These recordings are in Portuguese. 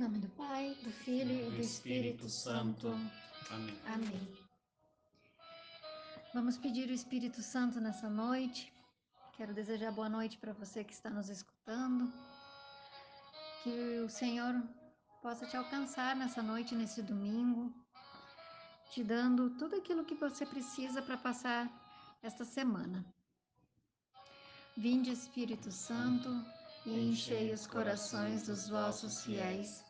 nome do Pai, do Filho e do Espírito Santo. Amém. Amém. Vamos pedir o Espírito Santo nessa noite. Quero desejar boa noite para você que está nos escutando. Que o Senhor possa te alcançar nessa noite, nesse domingo, te dando tudo aquilo que você precisa para passar esta semana. Vinde, Espírito Santo, e enchei os corações dos vossos fiéis,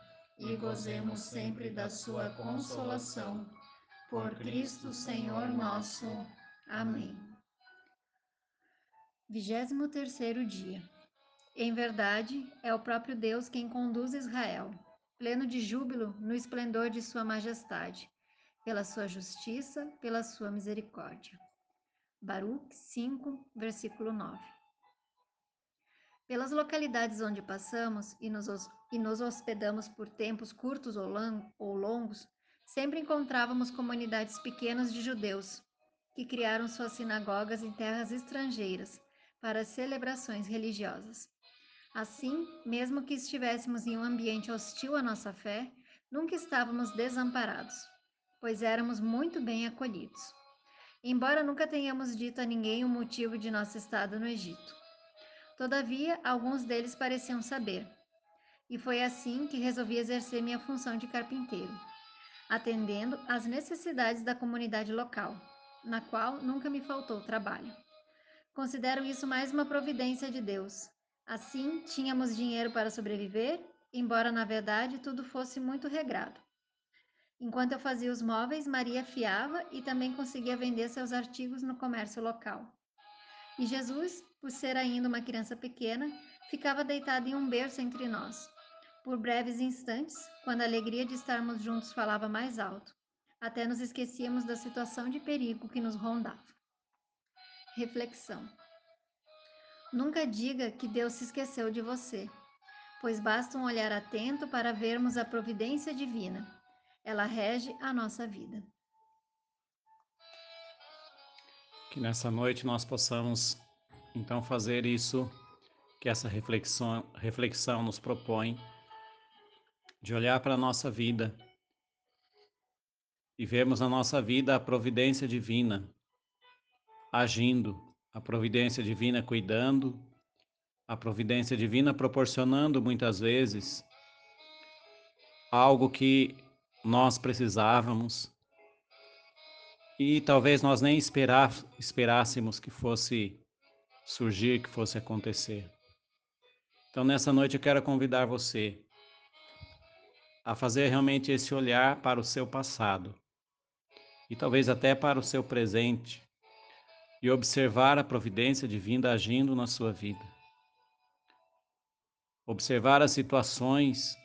e gozemos sempre da sua consolação. Por Cristo Senhor nosso. Amém. 23 terceiro dia. Em verdade, é o próprio Deus quem conduz Israel, pleno de júbilo no esplendor de sua majestade, pela sua justiça, pela sua misericórdia. Baruch 5, versículo 9. Pelas localidades onde passamos e nos, e nos hospedamos por tempos curtos ou, ou longos, sempre encontrávamos comunidades pequenas de judeus que criaram suas sinagogas em terras estrangeiras para celebrações religiosas. Assim, mesmo que estivéssemos em um ambiente hostil à nossa fé, nunca estávamos desamparados, pois éramos muito bem acolhidos. Embora nunca tenhamos dito a ninguém o motivo de nosso estado no Egito. Todavia, alguns deles pareciam saber. E foi assim que resolvi exercer minha função de carpinteiro, atendendo às necessidades da comunidade local, na qual nunca me faltou trabalho. Considero isso mais uma providência de Deus. Assim, tínhamos dinheiro para sobreviver, embora na verdade tudo fosse muito regrado. Enquanto eu fazia os móveis, Maria fiava e também conseguia vender seus artigos no comércio local. E Jesus, por ser ainda uma criança pequena, ficava deitado em um berço entre nós. Por breves instantes, quando a alegria de estarmos juntos falava mais alto, até nos esquecíamos da situação de perigo que nos rondava. Reflexão. Nunca diga que Deus se esqueceu de você, pois basta um olhar atento para vermos a providência divina. Ela rege a nossa vida. Que nessa noite nós possamos então fazer isso que essa reflexão, reflexão nos propõe, de olhar para a nossa vida e vermos na nossa vida a providência divina agindo, a providência divina cuidando, a providência divina proporcionando muitas vezes algo que nós precisávamos e talvez nós nem esperássemos que fosse surgir, que fosse acontecer. Então, nessa noite, eu quero convidar você a fazer realmente esse olhar para o seu passado e talvez até para o seu presente e observar a providência divina agindo na sua vida. Observar as situações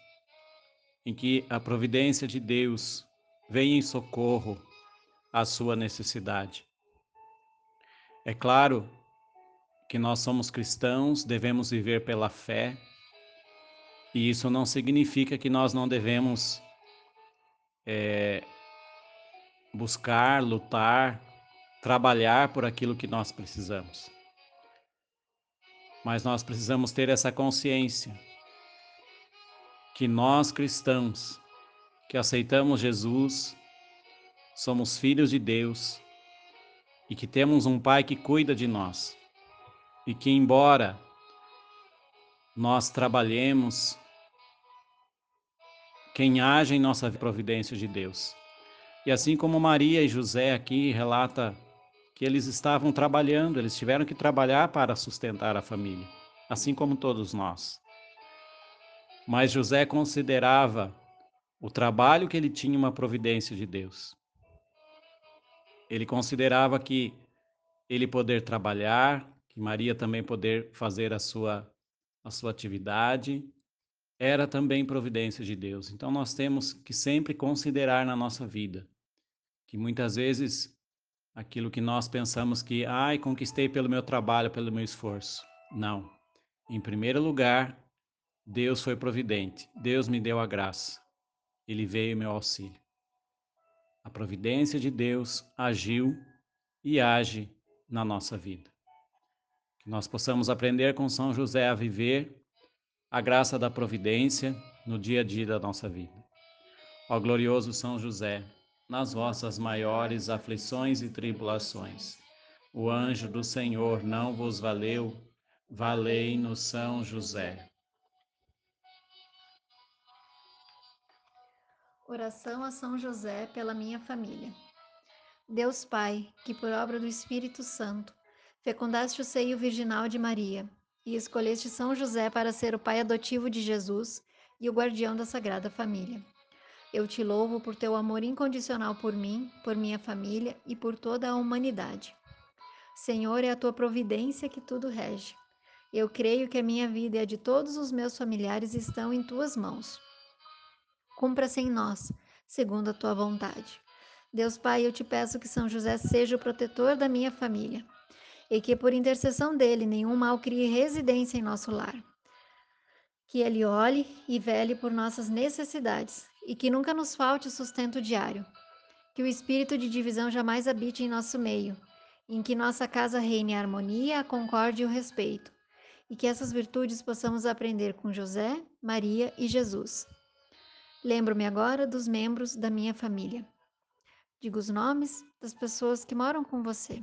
em que a providência de Deus vem em socorro a sua necessidade. É claro que nós somos cristãos, devemos viver pela fé, e isso não significa que nós não devemos é, buscar, lutar, trabalhar por aquilo que nós precisamos. Mas nós precisamos ter essa consciência que nós cristãos, que aceitamos Jesus, somos filhos de Deus e que temos um Pai que cuida de nós. E que, embora nós trabalhemos, quem age em nossa providência de Deus. E assim como Maria e José aqui relata que eles estavam trabalhando, eles tiveram que trabalhar para sustentar a família, assim como todos nós. Mas José considerava o trabalho que ele tinha uma providência de Deus. Ele considerava que ele poder trabalhar, que Maria também poder fazer a sua a sua atividade, era também providência de Deus. Então nós temos que sempre considerar na nossa vida que muitas vezes aquilo que nós pensamos que, ai, conquistei pelo meu trabalho, pelo meu esforço. Não. Em primeiro lugar, Deus foi providente. Deus me deu a graça. Ele veio em meu auxílio. A providência de Deus agiu e age na nossa vida. Que nós possamos aprender com São José a viver a graça da providência no dia a dia da nossa vida. Ó glorioso São José, nas vossas maiores aflições e tribulações, o anjo do Senhor não vos valeu, valei-nos São José. Oração a São José pela minha família. Deus Pai, que por obra do Espírito Santo fecundaste o seio virginal de Maria e escolheste São José para ser o pai adotivo de Jesus e o guardião da Sagrada Família. Eu te louvo por teu amor incondicional por mim, por minha família e por toda a humanidade. Senhor, é a tua providência que tudo rege. Eu creio que a minha vida e a de todos os meus familiares estão em tuas mãos. Cumpra-se em nós, segundo a tua vontade. Deus Pai, eu te peço que São José seja o protetor da minha família e que por intercessão dele nenhum mal crie residência em nosso lar. Que ele olhe e vele por nossas necessidades e que nunca nos falte o sustento diário. Que o espírito de divisão jamais habite em nosso meio, em que nossa casa reine a harmonia, a concórdia e o respeito, e que essas virtudes possamos aprender com José, Maria e Jesus. Lembro-me agora dos membros da minha família. Digo os nomes das pessoas que moram com você.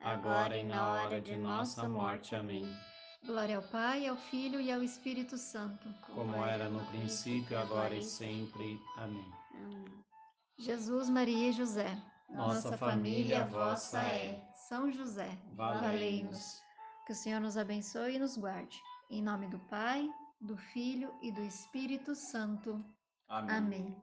agora e na hora de nossa morte. Amém. Glória ao Pai, ao Filho e ao Espírito Santo, como era no princípio, agora e sempre. Amém. Jesus, Maria e José, nossa família vossa é. São José, valei-nos. Que o Senhor nos abençoe e nos guarde. Em nome do Pai, do Filho e do Espírito Santo. Amém. Amém.